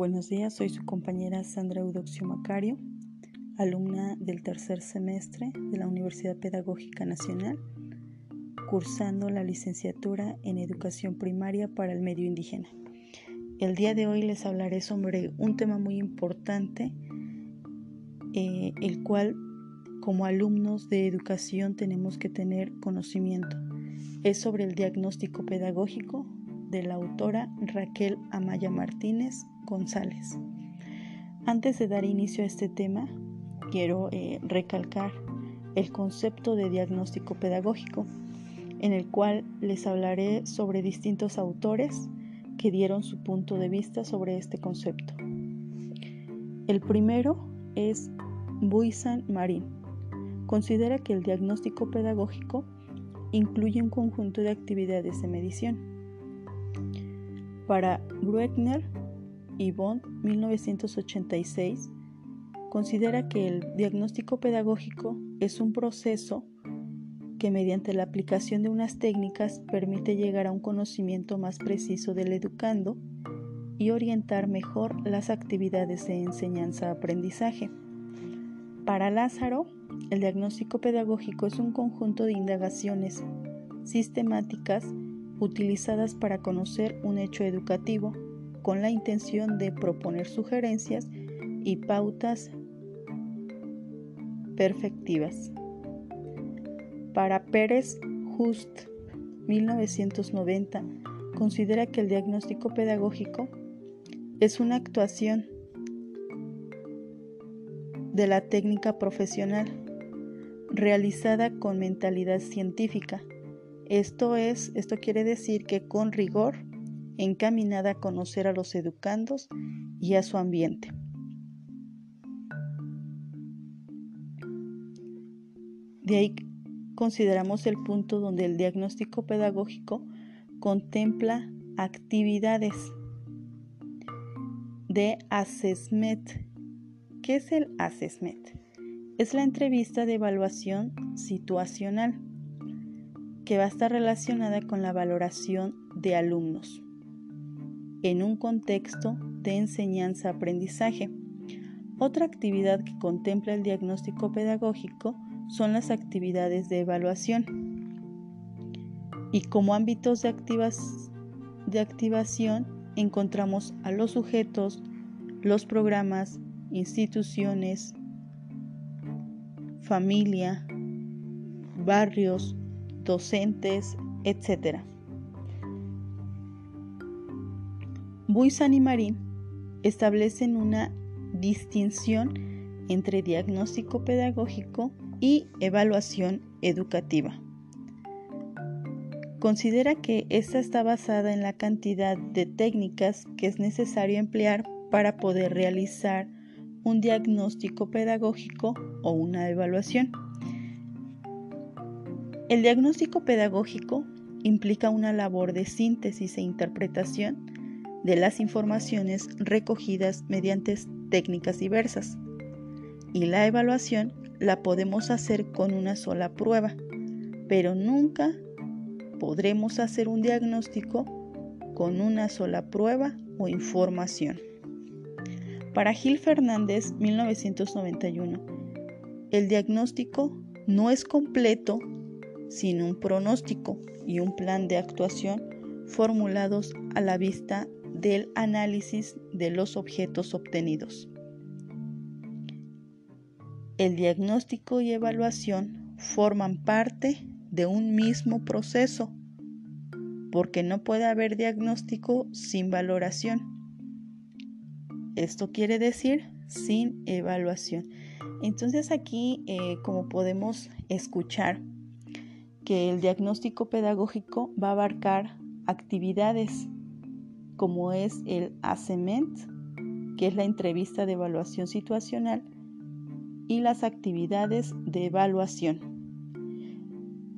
Buenos días, soy su compañera Sandra Eudoxio Macario, alumna del tercer semestre de la Universidad Pedagógica Nacional, cursando la licenciatura en Educación Primaria para el Medio Indígena. El día de hoy les hablaré sobre un tema muy importante, eh, el cual como alumnos de educación tenemos que tener conocimiento. Es sobre el diagnóstico pedagógico de la autora Raquel Amaya Martínez González. Antes de dar inicio a este tema, quiero eh, recalcar el concepto de diagnóstico pedagógico, en el cual les hablaré sobre distintos autores que dieron su punto de vista sobre este concepto. El primero es Buisan Marín. Considera que el diagnóstico pedagógico incluye un conjunto de actividades de medición para Bruckner y Bond 1986, considera que el diagnóstico pedagógico es un proceso que mediante la aplicación de unas técnicas permite llegar a un conocimiento más preciso del educando y orientar mejor las actividades de enseñanza-aprendizaje. Para Lázaro, el diagnóstico pedagógico es un conjunto de indagaciones sistemáticas utilizadas para conocer un hecho educativo con la intención de proponer sugerencias y pautas perfectivas. Para Pérez Just 1990 considera que el diagnóstico pedagógico es una actuación de la técnica profesional realizada con mentalidad científica esto es, esto quiere decir que con rigor, encaminada a conocer a los educandos y a su ambiente. De ahí consideramos el punto donde el diagnóstico pedagógico contempla actividades de assessment. ¿Qué es el assessment? Es la entrevista de evaluación situacional que va a estar relacionada con la valoración de alumnos en un contexto de enseñanza-aprendizaje. Otra actividad que contempla el diagnóstico pedagógico son las actividades de evaluación. Y como ámbitos de, de activación encontramos a los sujetos, los programas, instituciones, familia, barrios, docentes, etc. Buisan y Marín establecen una distinción entre diagnóstico pedagógico y evaluación educativa. Considera que esta está basada en la cantidad de técnicas que es necesario emplear para poder realizar un diagnóstico pedagógico o una evaluación. El diagnóstico pedagógico implica una labor de síntesis e interpretación de las informaciones recogidas mediante técnicas diversas. Y la evaluación la podemos hacer con una sola prueba, pero nunca podremos hacer un diagnóstico con una sola prueba o información. Para Gil Fernández, 1991, el diagnóstico no es completo sin un pronóstico y un plan de actuación formulados a la vista del análisis de los objetos obtenidos. El diagnóstico y evaluación forman parte de un mismo proceso, porque no puede haber diagnóstico sin valoración. Esto quiere decir sin evaluación. Entonces aquí, eh, como podemos escuchar, que el diagnóstico pedagógico va a abarcar actividades como es el ACEMENT, que es la entrevista de evaluación situacional, y las actividades de evaluación.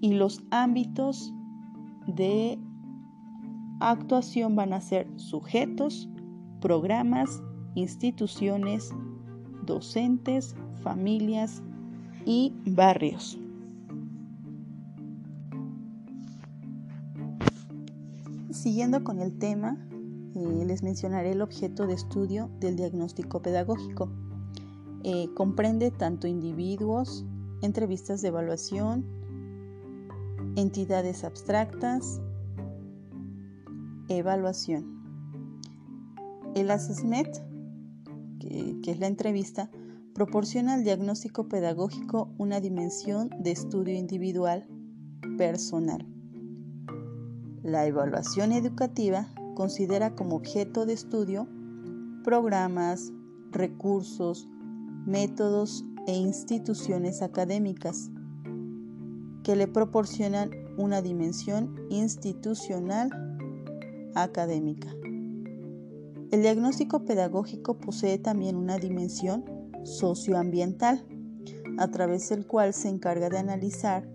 Y los ámbitos de actuación van a ser sujetos, programas, instituciones, docentes, familias y barrios. Siguiendo con el tema, eh, les mencionaré el objeto de estudio del diagnóstico pedagógico. Eh, comprende tanto individuos, entrevistas de evaluación, entidades abstractas, evaluación. El ASESMET, que, que es la entrevista, proporciona al diagnóstico pedagógico una dimensión de estudio individual personal. La evaluación educativa considera como objeto de estudio programas, recursos, métodos e instituciones académicas que le proporcionan una dimensión institucional académica. El diagnóstico pedagógico posee también una dimensión socioambiental, a través del cual se encarga de analizar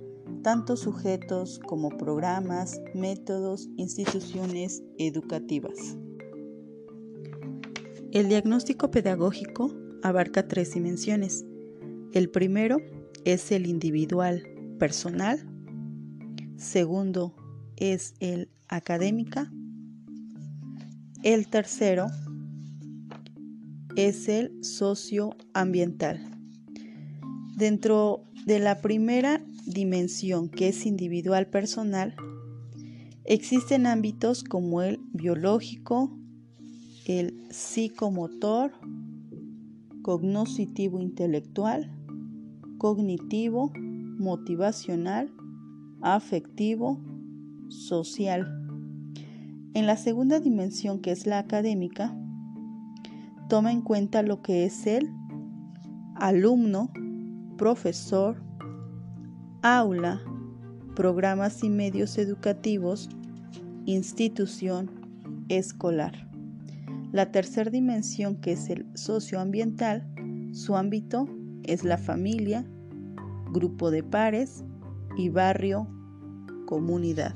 tanto sujetos como programas, métodos, instituciones educativas. El diagnóstico pedagógico abarca tres dimensiones. El primero es el individual personal, segundo es el académica, el tercero es el socioambiental. Dentro de la primera dimensión, que es individual personal, existen ámbitos como el biológico, el psicomotor, cognoscitivo intelectual, cognitivo, motivacional, afectivo, social. En la segunda dimensión, que es la académica, toma en cuenta lo que es el alumno, profesor, aula, programas y medios educativos, institución escolar. La tercera dimensión, que es el socioambiental, su ámbito es la familia, grupo de pares y barrio, comunidad.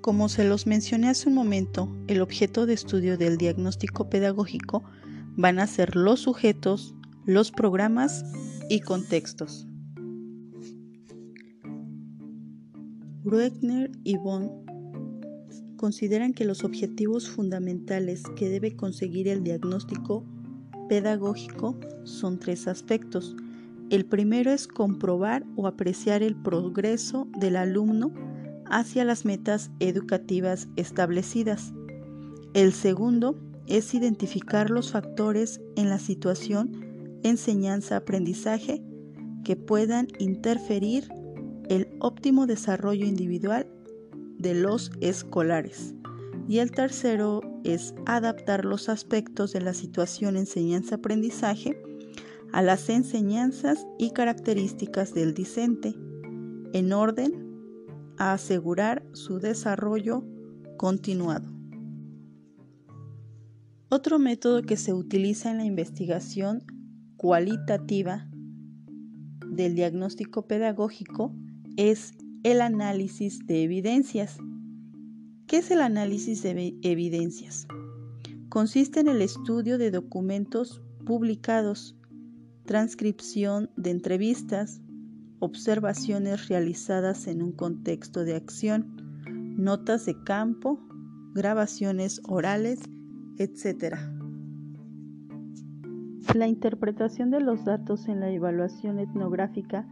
Como se los mencioné hace un momento, el objeto de estudio del diagnóstico pedagógico van a ser los sujetos, los programas y contextos. Bruegner y Bonn consideran que los objetivos fundamentales que debe conseguir el diagnóstico pedagógico son tres aspectos. El primero es comprobar o apreciar el progreso del alumno hacia las metas educativas establecidas. El segundo es identificar los factores en la situación enseñanza-aprendizaje que puedan interferir el óptimo desarrollo individual de los escolares. Y el tercero es adaptar los aspectos de la situación enseñanza-aprendizaje a las enseñanzas y características del discente, en orden a asegurar su desarrollo continuado. Otro método que se utiliza en la investigación cualitativa del diagnóstico pedagógico es el análisis de evidencias. ¿Qué es el análisis de evidencias? Consiste en el estudio de documentos publicados, transcripción de entrevistas, observaciones realizadas en un contexto de acción, notas de campo, grabaciones orales, etc. La interpretación de los datos en la evaluación etnográfica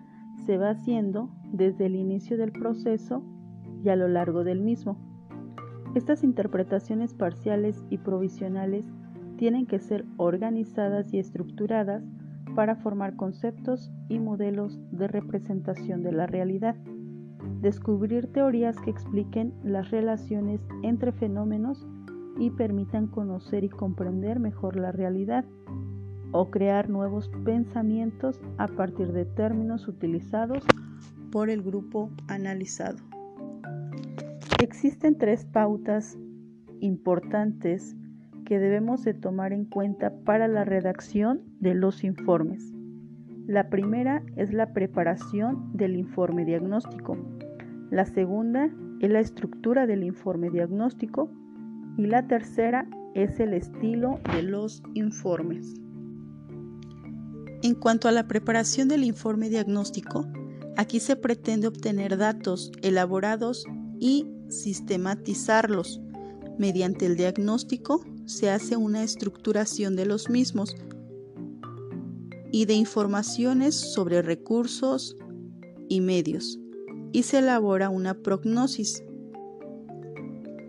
se va haciendo desde el inicio del proceso y a lo largo del mismo. Estas interpretaciones parciales y provisionales tienen que ser organizadas y estructuradas para formar conceptos y modelos de representación de la realidad, descubrir teorías que expliquen las relaciones entre fenómenos y permitan conocer y comprender mejor la realidad o crear nuevos pensamientos a partir de términos utilizados por el grupo analizado. Existen tres pautas importantes que debemos de tomar en cuenta para la redacción de los informes. La primera es la preparación del informe diagnóstico. La segunda es la estructura del informe diagnóstico. Y la tercera es el estilo de los informes. En cuanto a la preparación del informe diagnóstico, aquí se pretende obtener datos elaborados y sistematizarlos mediante el diagnóstico se hace una estructuración de los mismos y de informaciones sobre recursos y medios y se elabora una prognosis.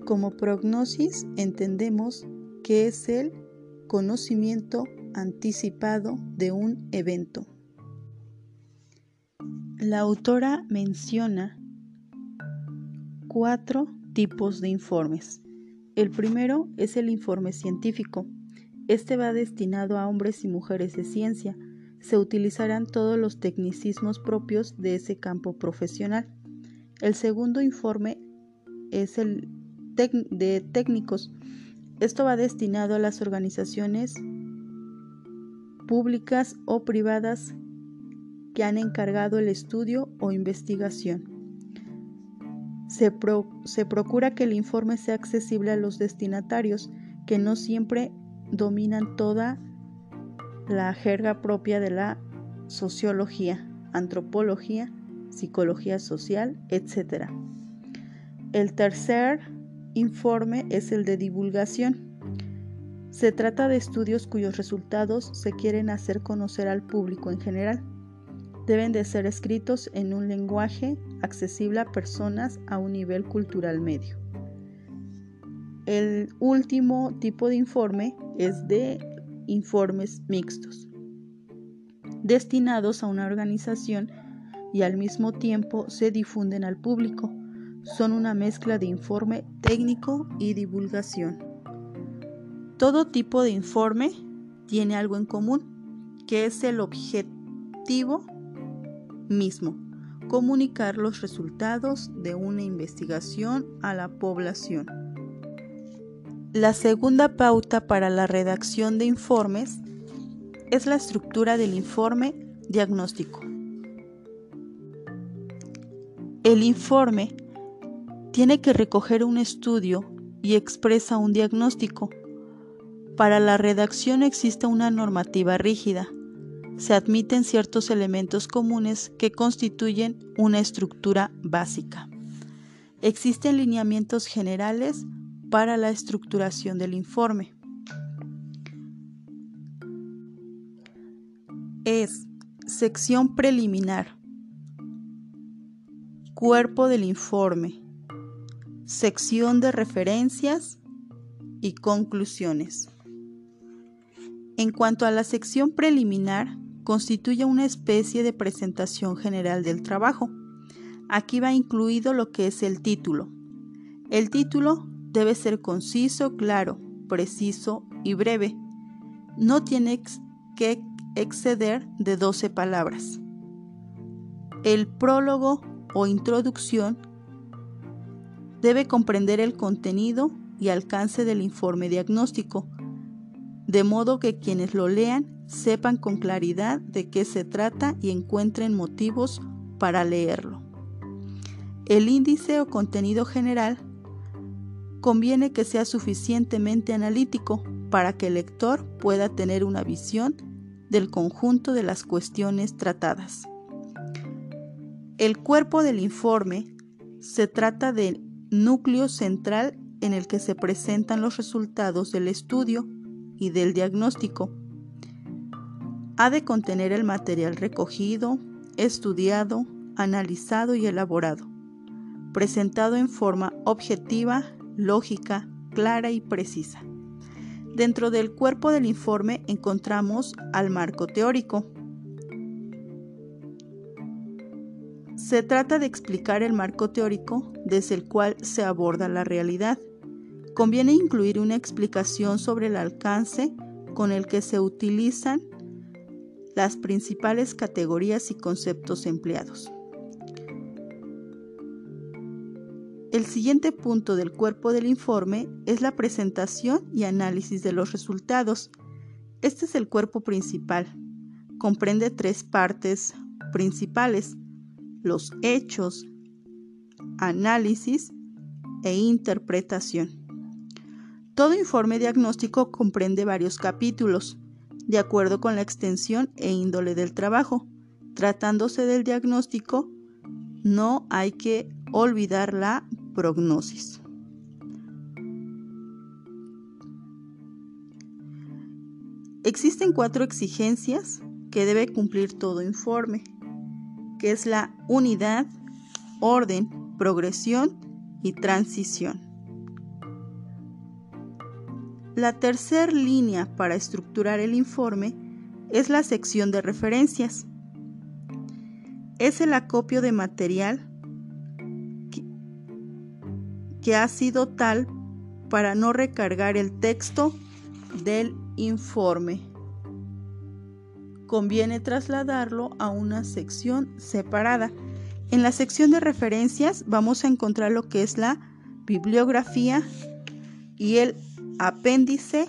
Como prognosis entendemos que es el conocimiento anticipado de un evento. La autora menciona cuatro tipos de informes. El primero es el informe científico. Este va destinado a hombres y mujeres de ciencia. Se utilizarán todos los tecnicismos propios de ese campo profesional. El segundo informe es el de técnicos. Esto va destinado a las organizaciones públicas o privadas que han encargado el estudio o investigación. Se, procura que el informe sea accesible a los destinatarios, que no siempre dominan toda la jerga propia de la sociología, antropología, psicología social, etc. El tercer informe es el de divulgación. Se trata de estudios cuyos resultados se quieren hacer conocer al público en general deben de ser escritos en un lenguaje accesible a personas a un nivel cultural medio. El último tipo de informe es de informes mixtos, destinados a una organización y al mismo tiempo se difunden al público. Son una mezcla de informe técnico y divulgación. Todo tipo de informe tiene algo en común, que es el objetivo mismo, comunicar los resultados de una investigación a la población. La segunda pauta para la redacción de informes es la estructura del informe diagnóstico. El informe tiene que recoger un estudio y expresa un diagnóstico. Para la redacción existe una normativa rígida, se admiten ciertos elementos comunes que constituyen una estructura básica. Existen lineamientos generales para la estructuración del informe. Es sección preliminar, cuerpo del informe, sección de referencias y conclusiones. En cuanto a la sección preliminar, constituye una especie de presentación general del trabajo. Aquí va incluido lo que es el título. El título debe ser conciso, claro, preciso y breve. No tiene que exceder de 12 palabras. El prólogo o introducción debe comprender el contenido y alcance del informe diagnóstico, de modo que quienes lo lean sepan con claridad de qué se trata y encuentren motivos para leerlo. El índice o contenido general conviene que sea suficientemente analítico para que el lector pueda tener una visión del conjunto de las cuestiones tratadas. El cuerpo del informe se trata del núcleo central en el que se presentan los resultados del estudio y del diagnóstico ha de contener el material recogido, estudiado, analizado y elaborado, presentado en forma objetiva, lógica, clara y precisa. Dentro del cuerpo del informe encontramos al marco teórico. Se trata de explicar el marco teórico desde el cual se aborda la realidad. Conviene incluir una explicación sobre el alcance con el que se utilizan las principales categorías y conceptos empleados. El siguiente punto del cuerpo del informe es la presentación y análisis de los resultados. Este es el cuerpo principal. Comprende tres partes principales, los hechos, análisis e interpretación. Todo informe diagnóstico comprende varios capítulos, de acuerdo con la extensión e índole del trabajo. Tratándose del diagnóstico, no hay que olvidar la prognosis. Existen cuatro exigencias que debe cumplir todo informe, que es la unidad, orden, progresión y transición. La tercera línea para estructurar el informe es la sección de referencias. Es el acopio de material que, ha sido tal para no recargar el texto del informe. Conviene trasladarlo a una sección separada. En la sección de referencias vamos a encontrar lo que es la bibliografía y el apéndice,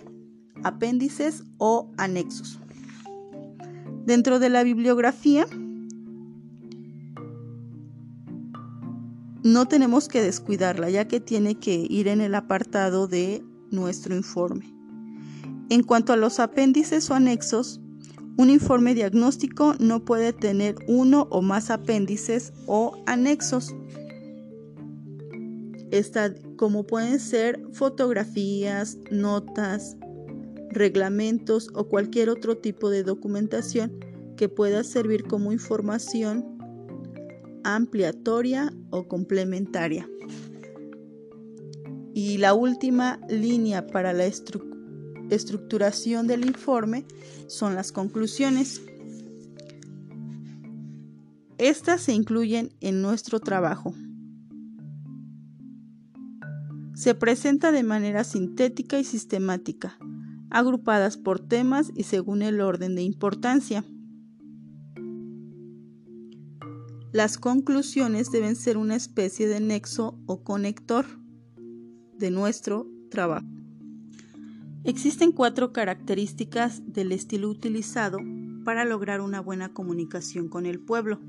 apéndices o anexos. Dentro de la bibliografía no tenemos que descuidarla ya que tiene que ir en el apartado de nuestro informe. En cuanto a los apéndices o anexos, un informe diagnóstico no puede tener uno o más apéndices o anexos. Como pueden ser fotografías, notas, reglamentos o cualquier otro tipo de documentación que pueda servir como información ampliatoria o complementaria. Y la última línea para la estructuración del informe son las conclusiones. Estas se incluyen en nuestro trabajo. Se presenta de manera sintética y sistemática, agrupadas por temas y según el orden de importancia. Las conclusiones deben ser una especie de nexo o conector de nuestro trabajo. Existen cuatro características del estilo utilizado para lograr una buena comunicación con el pueblo,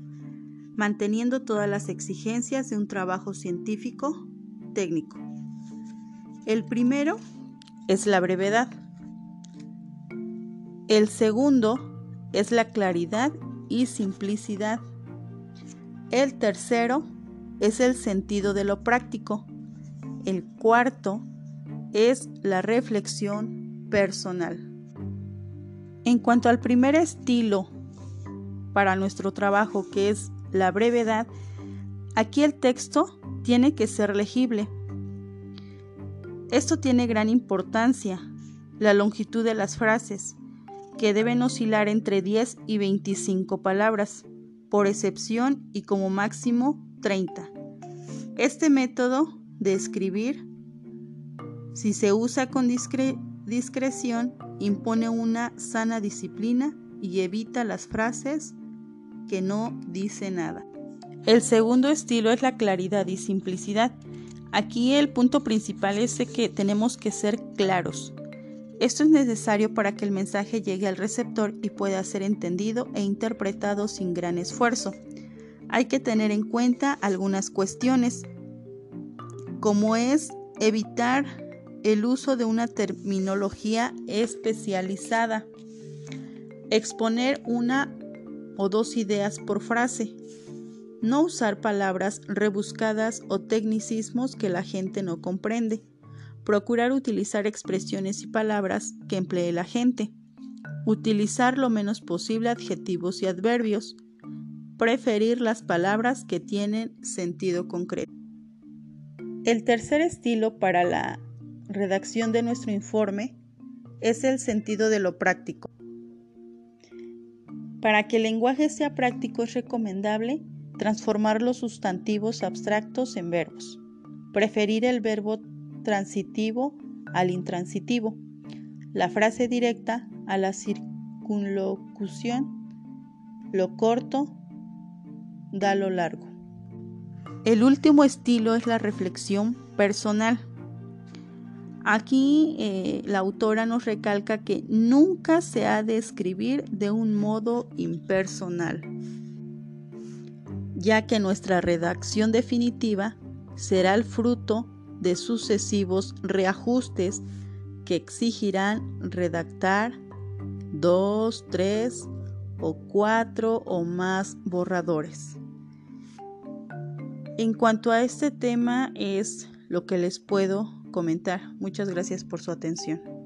manteniendo todas las exigencias de un trabajo científico técnico. El primero es la brevedad. El segundo es la claridad y simplicidad. El tercero es el sentido de lo práctico. El cuarto es la reflexión personal. En cuanto al primer estilo para nuestro trabajo, que es la brevedad, aquí el texto tiene que ser legible. Esto tiene gran importancia, la longitud de las frases, que deben oscilar entre 10 y 25 palabras por excepción y como máximo 30. Este método de escribir, si se usa con discreción, impone una sana disciplina y evita las frases que no dicen nada. El segundo estilo es la claridad y simplicidad. Aquí el punto principal es que tenemos que ser claros, esto es necesario para que el mensaje llegue al receptor y pueda ser entendido e interpretado sin gran esfuerzo. Hay que tener en cuenta algunas cuestiones, como es evitar el uso de una terminología especializada, exponer una o dos ideas por frase, no usar palabras rebuscadas o tecnicismos que la gente no comprende, Procurar utilizar expresiones y palabras que emplee la gente. Utilizar lo menos posible adjetivos y adverbios. Preferir las palabras que tienen sentido concreto. El tercer estilo para la redacción de nuestro informe es el sentido de lo práctico. Para que el lenguaje sea práctico es recomendable transformar los sustantivos abstractos en verbos. Preferir el verbo transitivo al intransitivo, la frase directa a la circunlocución, lo corto da lo largo. El último estilo es la reflexión personal. Aquí eh, la autora nos recalca que nunca se ha de escribir de un modo impersonal, ya que nuestra redacción definitiva será el fruto de sucesivos reajustes que exigirán redactar dos, tres o cuatro o más borradores. En cuanto a este tema es lo que les puedo comentar. Muchas gracias por su atención.